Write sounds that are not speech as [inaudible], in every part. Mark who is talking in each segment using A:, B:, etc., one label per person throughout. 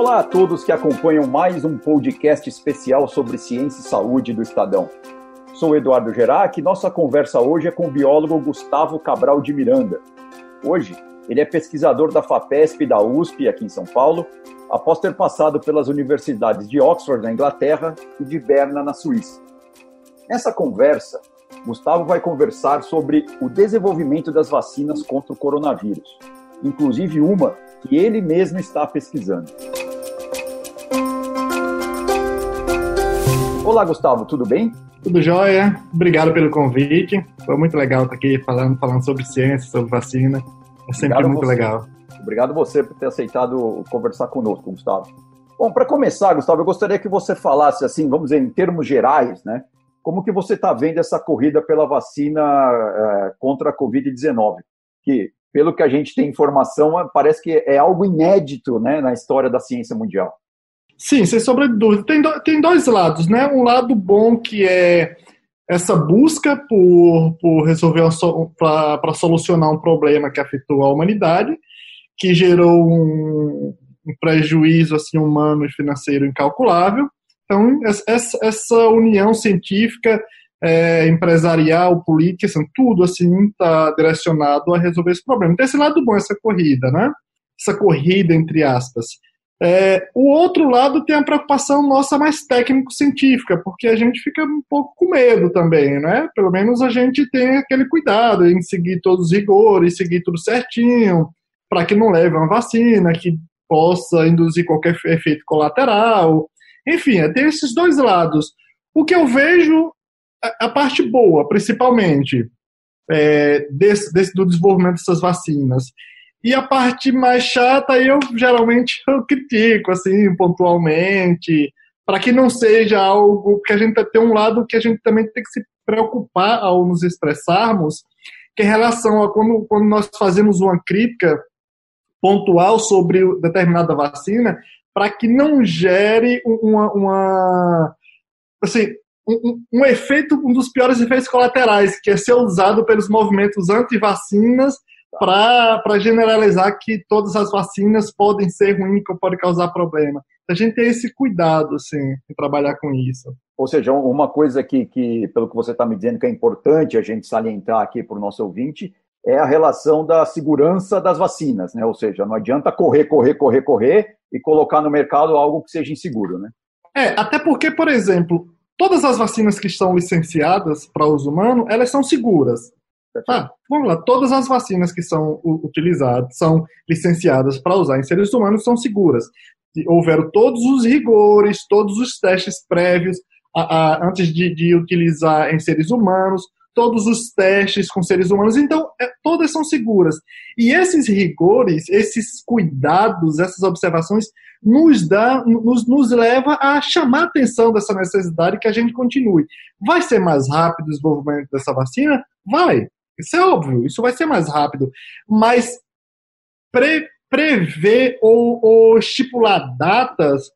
A: Olá a todos que acompanham mais um podcast especial sobre ciência e saúde do Estadão. Sou Eduardo Gerac e nossa conversa hoje é com o biólogo Gustavo Cabral de Miranda. Hoje, ele é pesquisador da FAPESP da USP, aqui em São Paulo, após ter passado pelas universidades de Oxford, na Inglaterra, e de Berna, na Suíça. Nessa conversa, Gustavo vai conversar sobre o desenvolvimento das vacinas contra o coronavírus, inclusive uma que ele mesmo está pesquisando. Olá, Gustavo, tudo bem?
B: Tudo jóia. Obrigado pelo convite. Foi muito legal estar aqui falando, falando sobre ciência, sobre vacina. É sempre Obrigado muito
A: você.
B: legal.
A: Obrigado você por ter aceitado conversar conosco, Gustavo. Bom, para começar, Gustavo, eu gostaria que você falasse assim, vamos dizer, em termos gerais, né? Como que você está vendo essa corrida pela vacina é, contra a Covid-19? Que, pelo que a gente tem informação, parece que é algo inédito né, na história da ciência mundial.
B: Sim, sem sombra de dúvida. Tem, do, tem dois lados, né? Um lado bom que é essa busca por, por resolver para solucionar um problema que afetou a humanidade, que gerou um, um prejuízo assim humano e financeiro incalculável. Então, essa, essa união científica, é, empresarial, política, assim, tudo assim está direcionado a resolver esse problema. Então, esse lado bom, essa corrida, né? Essa corrida, entre aspas. É, o outro lado tem a preocupação nossa mais técnico-científica, porque a gente fica um pouco com medo também, né? Pelo menos a gente tem aquele cuidado em seguir todos os rigores, seguir tudo certinho, para que não leve uma vacina, que possa induzir qualquer efeito colateral. Enfim, é, tem esses dois lados. O que eu vejo, a, parte boa, principalmente, é, desse, desse, do desenvolvimento dessas vacinas. E a parte mais chata, eu geralmente [laughs] eu critico, assim, pontualmente, para que não seja algo que a gente tem um lado que a gente também tem que se preocupar ao nos expressarmos, que é em relação a quando, quando nós fazemos uma crítica pontual sobre determinada vacina, para que não gere uma, uma assim, um, um, efeito, um dos piores efeitos colaterais, que é ser usado pelos movimentos anti-vacinas para generalizar que todas as vacinas podem ser ruins, que podem causar problema. A gente tem esse cuidado, assim, em trabalhar com isso.
A: Ou seja, uma coisa que, que pelo que você está me dizendo, que é importante a gente salientar aqui para o nosso ouvinte, é a relação da segurança das vacinas, né? Ou seja, não adianta correr, correr, correr, correr e colocar no mercado algo que seja inseguro, né?
B: É, até porque, por exemplo, todas as vacinas que estão licenciadas para uso humano, elas são seguras. Ah, vamos lá, todas as vacinas que são utilizadas, são licenciadas para usar em seres humanos, são seguras. Houveram todos os rigores, todos os testes prévios a, a, antes de, de, utilizar em seres humanos, todos os testes com seres humanos, então é, todas são seguras. E esses rigores, esses cuidados, essas observações nos dá, nos, nos leva a chamar a atenção dessa necessidade que a gente continue. Vai ser mais rápido o desenvolvimento dessa vacina? Vai. Isso é óbvio, isso vai ser mais rápido. Mas pre, prever ou, ou estipular datas,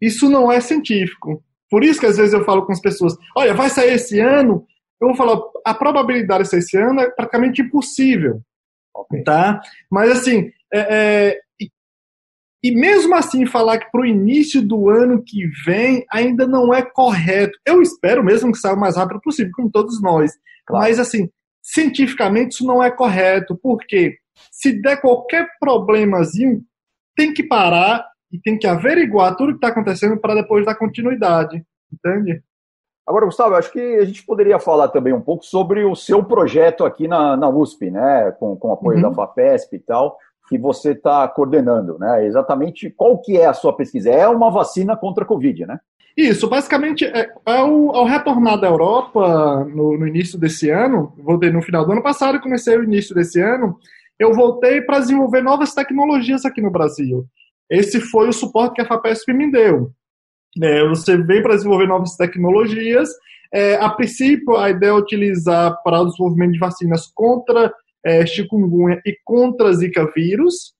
B: isso não é científico. Por isso que às vezes eu falo com as pessoas: olha, vai sair esse ano. Eu vou falar, a probabilidade de sair esse ano é praticamente impossível. Okay. Tá? Mas assim, é, é, e, e mesmo assim falar que para o início do ano que vem ainda não é correto. Eu espero mesmo que saia o mais rápido possível, como todos nós. Claro. Mas assim, cientificamente isso não é correto, porque se der qualquer problemazinho, tem que parar e tem que averiguar tudo o que está acontecendo para depois dar continuidade, entende?
A: Agora, Gustavo, acho que a gente poderia falar também um pouco sobre o seu projeto aqui na, na USP, né, com, com apoio uhum. da FAPESP e tal, que você está coordenando, né? Exatamente qual que é a sua pesquisa? É uma vacina contra a Covid, né?
B: Isso, basicamente, é, ao, ao retornar da Europa no, no, início desse ano, voltei no final do ano passado comecei o início desse ano, eu voltei para desenvolver novas tecnologias aqui no Brasil. Esse foi o suporte que a FAPESP me deu. É, você vem para desenvolver novas tecnologias. É, a princípio, a ideia é utilizar para o desenvolvimento de vacinas contra é, chikungunya e contra zika vírus.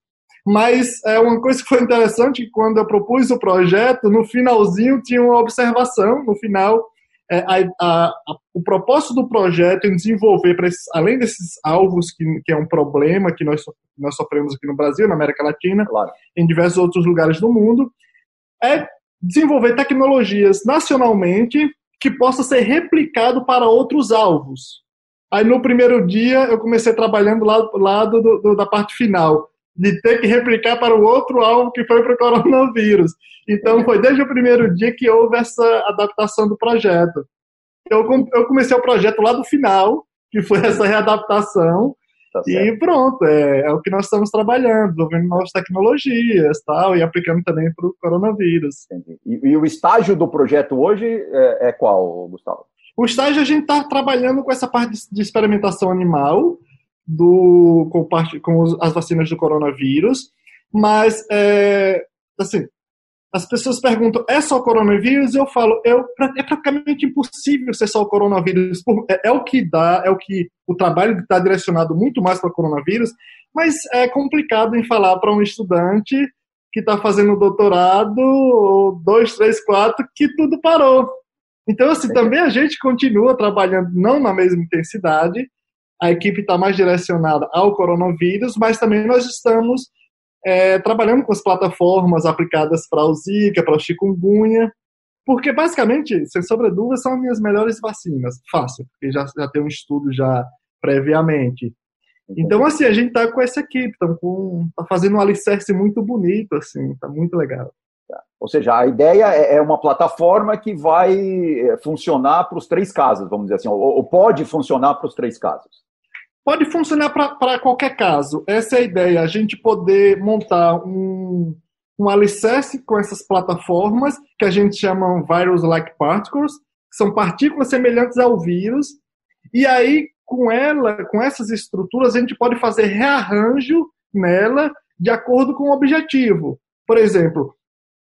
B: Mas é uma coisa que foi interessante, quando eu propus o projeto, no finalzinho tinha uma observação, no final, é, a, a, o propósito do projeto em desenvolver, esses, além desses alvos que, que, é um problema que nós, nós sofremos aqui no Brasil, na América Latina, claro. em diversos outros lugares do mundo, é desenvolver tecnologias nacionalmente que possa ser replicado para outros alvos. Aí no primeiro dia eu comecei trabalhando lá, lá do, do, da parte final, de ter que replicar para o outro alvo que foi para o coronavírus. Então foi desde o primeiro dia que houve essa adaptação do projeto. Eu, eu comecei o projeto lá do final, que foi essa readaptação, Tá e pronto, é, é, o que nós estamos trabalhando, desenvolvendo novas tecnologias tal, e aplicando também para o coronavírus.
A: E, e, o estágio do projeto hoje é, é qual, Gustavo?
B: O estágio a gente está trabalhando com essa parte de experimentação animal, do, com, parte, com as vacinas do coronavírus, mas é, assim, as pessoas perguntam, é só o coronavírus? Eu falo, eu, é praticamente impossível ser só o coronavírus. É, é o que dá, é o que o trabalho está direcionado muito mais para o coronavírus, mas é complicado em falar para um estudante que está fazendo doutorado, dois, três, quatro, que tudo parou. Então, assim, também a gente continua trabalhando não na mesma intensidade, a equipe está mais direcionada ao coronavírus, mas também nós estamos é, trabalhando com as plataformas aplicadas para o Zika, para o chikungunya, porque basicamente, sem sombra dúvida, são as minhas melhores vacinas. Fácil, porque já, já tem um estudo já previamente. Então, assim, a gente está com essa equipe, está tá fazendo um alicerce muito bonito, assim, tá muito legal.
A: Tá. Ou seja, a ideia é, é uma plataforma que vai é, funcionar para os três casos, vamos dizer assim, ou pode funcionar para os três casos.
B: Pode funcionar para qualquer caso. Essa é a ideia, a gente poder montar um, um alicerce com essas plataformas, que a gente chama virus-like particles, que são partículas semelhantes ao vírus, e aí, com ela, com essas estruturas, a gente pode fazer rearranjo nela de acordo com o objetivo. Por exemplo,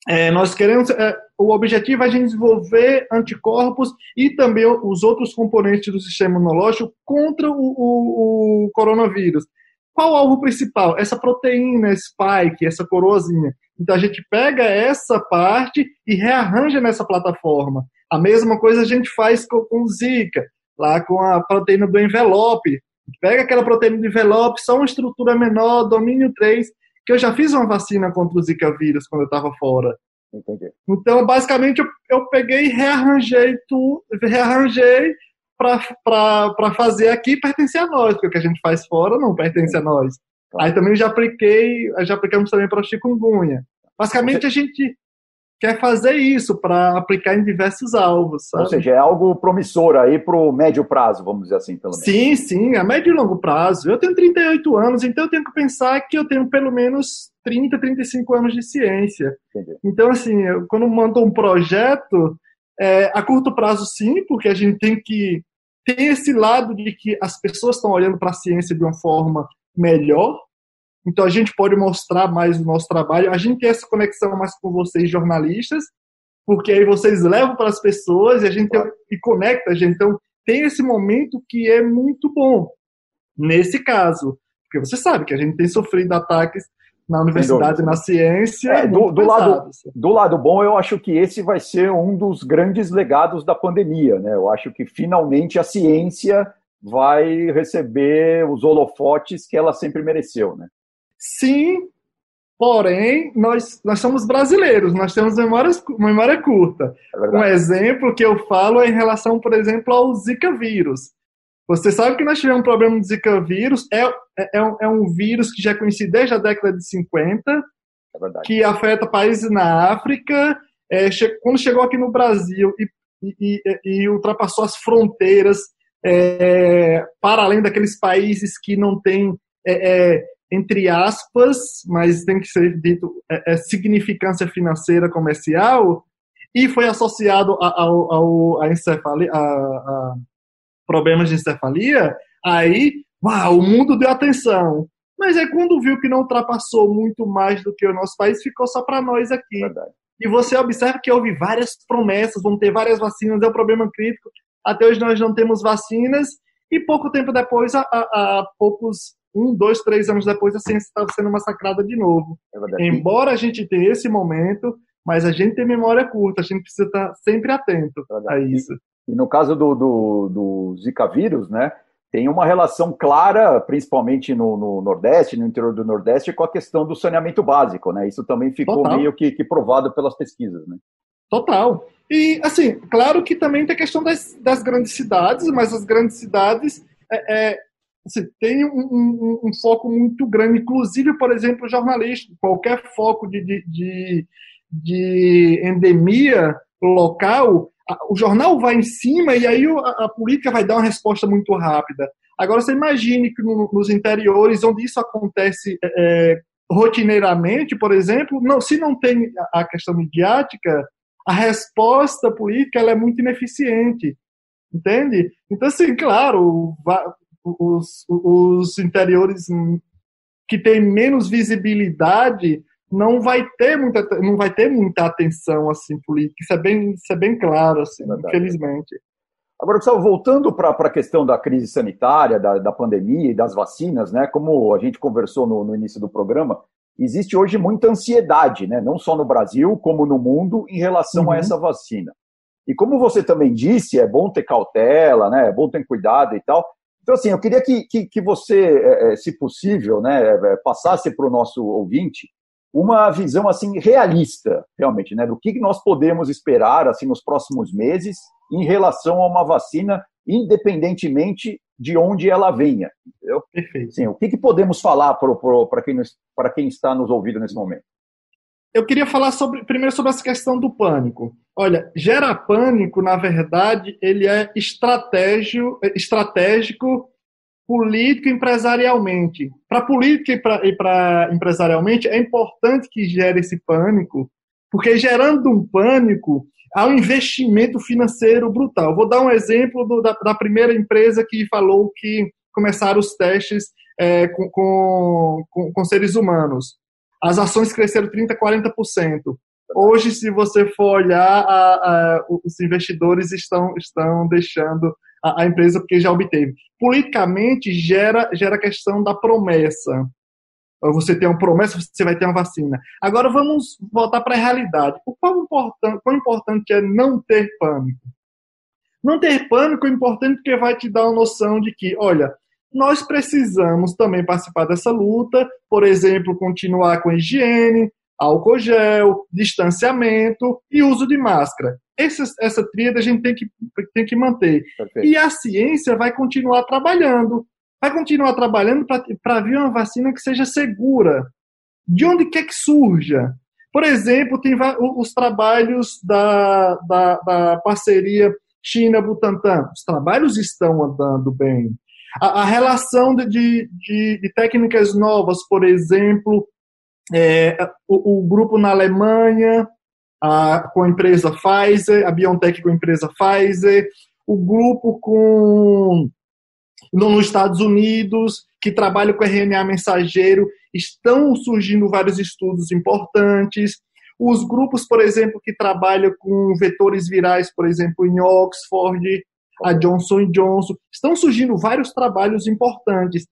B: é, nós queremos. É, o objetivo é a gente desenvolver anticorpos e também os outros componentes do sistema imunológico contra o, o, o coronavírus. Qual o alvo principal? Essa proteína, spike, essa coroazinha. Então a gente pega essa parte e rearranja nessa plataforma. A mesma coisa a gente faz com, com Zika, lá com a proteína do envelope. Pega aquela proteína do envelope, só uma estrutura menor, domínio 3, que eu já fiz uma vacina contra o Zika vírus quando eu estava fora. Entendi. Então, basicamente, eu, eu peguei e rearranjei tudo, rearranjei para fazer aqui pertencer a nós, porque o que a gente faz fora não pertence a nós. Aí também já apliquei, já aplicamos também para o chikungunya. Basicamente, a gente quer fazer isso para aplicar em diversos alvos. Sabe?
A: Ou seja, é algo promissor aí para o médio prazo, vamos dizer assim, pelo menos.
B: Sim, sim, a médio e longo prazo. Eu tenho 38 anos, então eu tenho que pensar que eu tenho pelo menos 30, 35 anos de ciência. Entendi. Então, assim, eu, quando monto um projeto, é, a curto prazo sim, porque a gente tem que ter esse lado de que as pessoas estão olhando para a ciência de uma forma melhor, então a gente pode mostrar mais o nosso trabalho. A gente tem essa conexão mais com vocês, jornalistas, porque aí vocês levam para as pessoas e a gente e conecta a gente. Então tem esse momento que é muito bom nesse caso, porque você sabe que a gente tem sofrido ataques na universidade, na ciência. É,
A: do, do lado, do lado bom, eu acho que esse vai ser um dos grandes legados da pandemia. Né? Eu acho que finalmente a ciência vai receber os holofotes que ela sempre mereceu. Né?
B: Sim, porém, nós, nós somos brasileiros, nós temos memórias, memória curta. É um exemplo que eu falo é em relação, por exemplo, ao Zika vírus. Você sabe que nós tivemos um problema de Zika vírus, é, é, é, um, é um vírus que já é conhecido desde a década de 50, é que afeta países na África. É, che quando chegou aqui no Brasil e, e, e, e ultrapassou as fronteiras é, para além daqueles países que não têm é, é entre aspas, mas tem que ser dito, é, é significância financeira comercial, e foi associado a, a, a, encefalia, a, a, problemas de encefalia, aí, uau, o mundo deu atenção. Mas é quando viu que não ultrapassou muito mais do que o nosso país, ficou só para nós aqui. Verdade. E você observa que houve várias promessas, vão ter várias vacinas, é um problema crítico. Até hoje nós não temos vacinas, e pouco tempo depois, a, a poucos um, dois, três anos depois, a ciência estava sendo massacrada de novo. É Embora a gente tenha esse momento, mas a gente tem memória curta, a gente precisa estar sempre atento é a isso.
A: E no caso do, do, do Zika vírus, né, tem uma relação clara, principalmente no, no, Nordeste, no interior do Nordeste, com a questão do saneamento básico, né? Isso também ficou Total. meio que, que, provado pelas pesquisas, né?
B: Total. E, assim, claro que também tem a questão das, das grandes cidades, mas as grandes cidades é, é, assim, tem um, um, um, foco muito grande, inclusive, por exemplo, jornalista, qualquer foco de, de, de, de endemia local, o jornal vai em cima e aí a, a, política vai dar uma resposta muito rápida. Agora, você imagine que no, nos interiores, onde isso acontece é, é, rotineiramente, por exemplo, não, se não tem a questão midiática, a resposta política ela é muito ineficiente, entende? Então, assim, claro, os, os interiores que têm menos visibilidade não vai ter muita, não vai ter muita atenção assim política. Isso é bem, isso é bem claro, assim, infelizmente.
A: Agora, Gustavo, voltando para a questão da crise sanitária, da, da pandemia e das vacinas, né? Como a gente conversou no, no início do programa, existe hoje muita ansiedade, né? Não só no Brasil, como no mundo, em relação uhum. a essa vacina. E como você também disse, é bom ter cautela, né? É bom ter cuidado e tal. Então, assim, eu queria que, que, que você, é, é, se possível, né, é, passasse para o nosso ouvinte uma visão assim realista, realmente, né, do que nós podemos esperar assim nos próximos meses em relação a uma vacina, independentemente de onde ela venha. Entendeu? Perfeito. Sim, o que, que podemos falar para quem, quem está nos ouvindo nesse momento?
B: Eu queria falar sobre, primeiro sobre essa questão do pânico. Olha, gera pânico, na verdade, ele é estratégico, estratégico político empresarialmente. Para política e para empresarialmente, é importante que gere esse pânico, porque gerando um pânico, há um investimento financeiro brutal. Vou dar um exemplo do, da, da, primeira empresa que falou que começaram os testes é, com, com, com seres humanos. As ações cresceram 30%, 40%. Hoje, se você for olhar, a, a, os investidores estão, estão deixando a, a, empresa porque já obteve. Politicamente, gera, gera a questão da promessa. Você tem uma promessa, você vai ter uma vacina. Agora, vamos voltar para a realidade. O quão importante, quão importante é não ter pânico? Não ter pânico é importante porque vai te dar uma noção de que, olha, nós precisamos também participar dessa luta, por exemplo, continuar com higiene, álcool gel, distanciamento e uso de máscara. Essa, essa tríade a gente tem que, tem que manter. Perfeito. E a ciência vai continuar trabalhando. Vai continuar trabalhando para vir uma vacina que seja segura. De onde quer que surja. Por exemplo, tem os trabalhos da, da, da parceria China-Butantan. Os trabalhos estão andando bem. A, a relação de, de, de, técnicas novas, por exemplo, é, o, o, grupo na Alemanha a, com a empresa Pfizer, a BioNTech com a empresa Pfizer, o grupo com nos Estados Unidos, que trabalha com RNA mensageiro, estão surgindo vários estudos importantes. Os grupos, por exemplo, que trabalham com vetores virais, por exemplo, em Oxford, a Johnson Johnson, estão surgindo vários trabalhos importantes.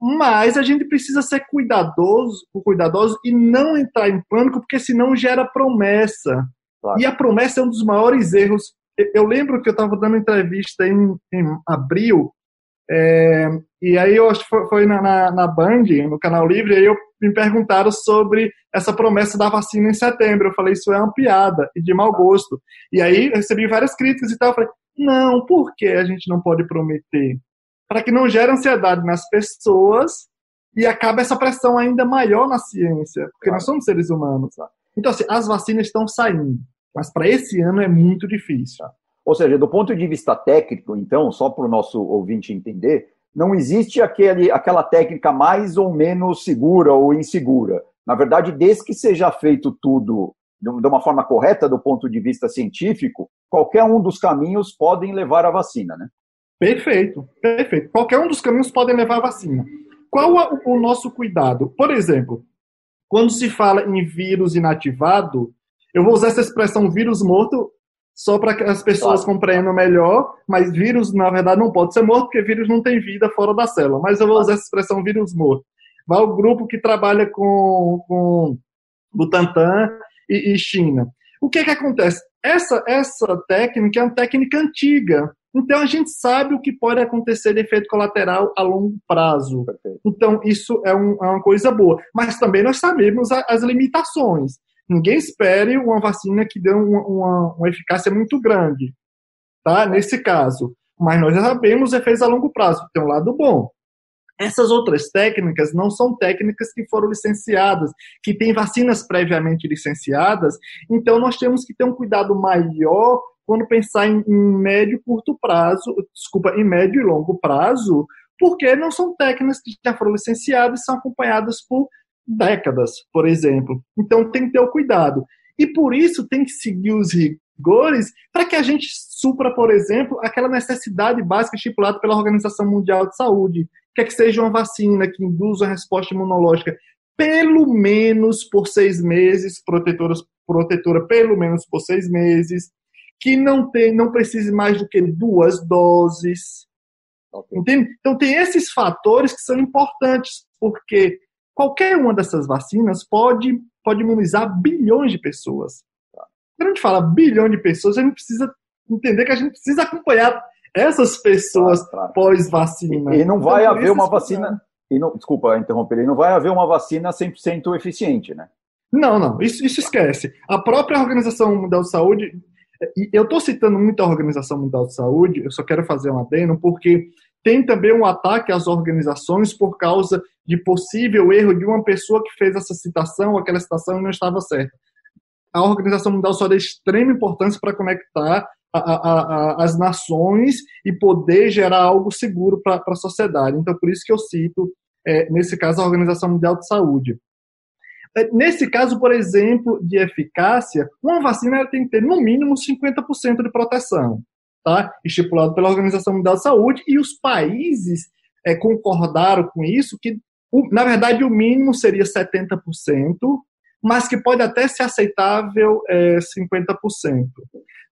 B: Mas a gente precisa ser cuidadoso, cuidadoso e não entrar em pânico, porque senão gera promessa. Claro. E a promessa é um dos maiores erros. Eu lembro que eu estava dando entrevista em, em abril, é, e aí eu acho que foi, na, na, na, Band, no Canal Livre, e aí eu, me perguntaram sobre essa promessa da vacina em setembro. Eu falei, isso é uma piada e de mau gosto. E aí recebi várias críticas e tal. Eu falei, não, por que a gente não pode prometer? para que não gere ansiedade nas pessoas e acabe essa pressão ainda maior na ciência, porque claro. nós somos seres humanos. Então, assim, as vacinas estão saindo, mas para esse ano é muito difícil.
A: Ou seja, do ponto de vista técnico, então, só para o nosso ouvinte entender, não existe aquele, aquela técnica mais ou menos segura ou insegura. Na verdade, desde que seja feito tudo de uma forma correta do ponto de vista científico, qualquer um dos caminhos podem levar à vacina, né?
B: Perfeito, perfeito. Qualquer um dos caminhos podem levar à vacina. Qual o, o nosso cuidado? Por exemplo, quando se fala em vírus inativado, eu vou usar essa expressão vírus morto só para que as pessoas claro. compreendam melhor, mas vírus, na verdade, não pode ser morto, porque vírus não tem vida fora da célula. Mas eu vou usar essa expressão vírus morto. Vai o grupo que trabalha com, com Butantan e, e China. O que que acontece? Essa, essa técnica é uma técnica antiga. Então a gente sabe o que pode acontecer de efeito colateral a longo prazo. Perfeito. Então isso é, um, é, uma coisa boa. Mas também nós sabemos a, as limitações. Ninguém espere uma vacina que dê uma, uma, uma eficácia muito grande, tá? Nesse caso. Mas nós já sabemos os efeitos a longo prazo. Tem um lado bom. Essas outras técnicas não são técnicas que foram licenciadas, que têm vacinas previamente licenciadas, então nós temos que ter um cuidado maior quando pensar em, em médio e curto prazo, desculpa, em médio e longo prazo, porque não são técnicas que já foram licenciadas e são acompanhadas por décadas, por exemplo. Então tem que ter o cuidado. E por isso tem que seguir os rigores para que a gente supra, por exemplo, aquela necessidade básica estipulada pela Organização Mundial de Saúde, que é que seja uma vacina que induza a resposta imunológica pelo menos por seis meses, protetora, protetora pelo menos por seis meses, que não tem, não precise mais do que duas doses. Entende? Então tem esses fatores que são importantes, porque qualquer uma dessas vacinas pode, pode imunizar bilhões de pessoas. Quando a gente fala bilhão de pessoas, a gente precisa entender que a gente precisa acompanhar essas pessoas claro, claro. pós-vacina.
A: E, não vai então, haver uma vacina. E não, desculpa interromper, e não vai haver uma vacina 100% eficiente, né?
B: Não, não, isso, isso esquece. A própria Organização Mundial de Saúde, e eu estou citando muito a Organização Mundial de Saúde, eu só quero fazer um adendo, porque tem também um ataque às organizações por causa de possível erro de uma pessoa que fez essa citação, aquela citação não estava certa. A Organização Mundial só é de extrema importância para conectar a, a, as nações e poder gerar algo seguro para a sociedade. Então, por isso que eu cito, é, nesse caso, a Organização Mundial de Saúde. É, nesse caso, por exemplo, de eficácia, uma vacina tem que ter no mínimo 50% de proteção, tá? estipulado pela Organização Mundial de Saúde, e os países é, concordaram com isso, que na verdade o mínimo seria 70%, mas que pode até ser aceitável é, 50%.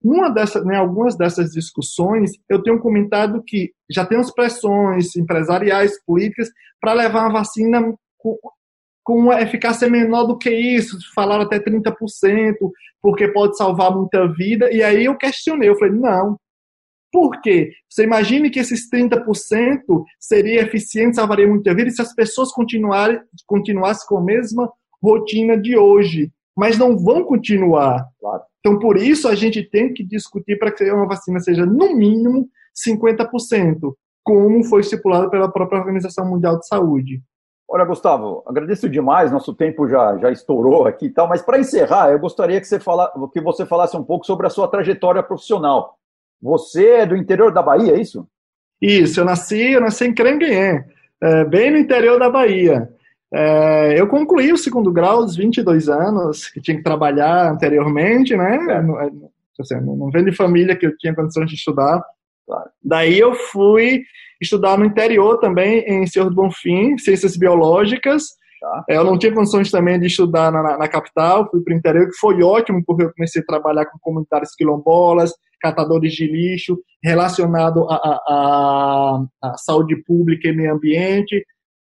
B: Uma dessas, né, algumas dessas discussões, eu tenho comentado que já temos pressões empresariais, políticas, para levar a vacina com, com uma eficácia menor do que isso, falaram até 30%, porque pode salvar muita vida. E aí eu questionei, eu falei, não. Por quê? Você imagine que esses 30% seria eficiente, salvaria muita vida, se as pessoas continuarem, continuassem com a mesma rotina de hoje, mas não vão continuar. Claro. Então, por isso, a gente tem que discutir para que uma vacina seja, no mínimo, 50%, como foi estipulado pela própria Organização Mundial de Saúde.
A: Olha, Gustavo, agradeço demais, nosso tempo já, já estourou aqui e tal, mas para encerrar, eu gostaria que você, fala, que você falasse um pouco sobre a sua trajetória profissional. Você é do interior da Bahia, é isso?
B: Isso, eu nasci, eu nasci em Crenguém, é, bem no interior da Bahia. É, eu concluí o segundo grau aos 22 anos, que tinha que trabalhar anteriormente, né? É. Não, assim, não vem de família que eu tinha condições de estudar. Daí eu fui estudar no interior também, em Senhor do Bonfim, Ciências Biológicas. Tá. É, eu não tinha condições também de estudar na, na capital, fui para o interior, que foi ótimo, porque eu comecei a trabalhar com comunitários quilombolas, catadores de lixo, relacionado à saúde pública e meio ambiente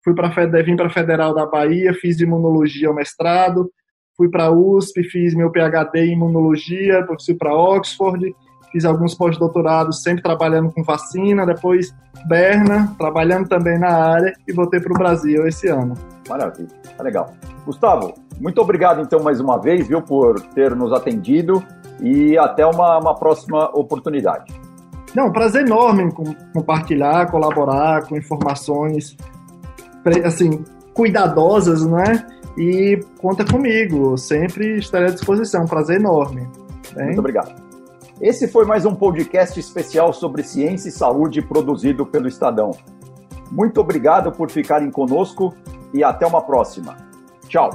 B: fui para vim para a Federal da Bahia, fiz imunologia ao mestrado, fui para a USP, fiz meu PhD em imunologia, fui para Oxford, fiz alguns pós-doutorados, sempre trabalhando com vacina, depois Berna, trabalhando também na área e voltei para o Brasil esse ano.
A: Maravilha, tá legal. Gustavo, muito obrigado então mais uma vez, viu, por ter nos atendido e até uma, uma próxima oportunidade.
B: Não, prazer enorme compartilhar, colaborar com informações assim, cuidadosas, né? E conta comigo, sempre estarei à disposição. Um prazer enorme.
A: Muito obrigado. Esse foi mais um podcast especial sobre ciência e saúde produzido pelo Estadão. Muito obrigado por ficarem conosco e até uma próxima. Tchau.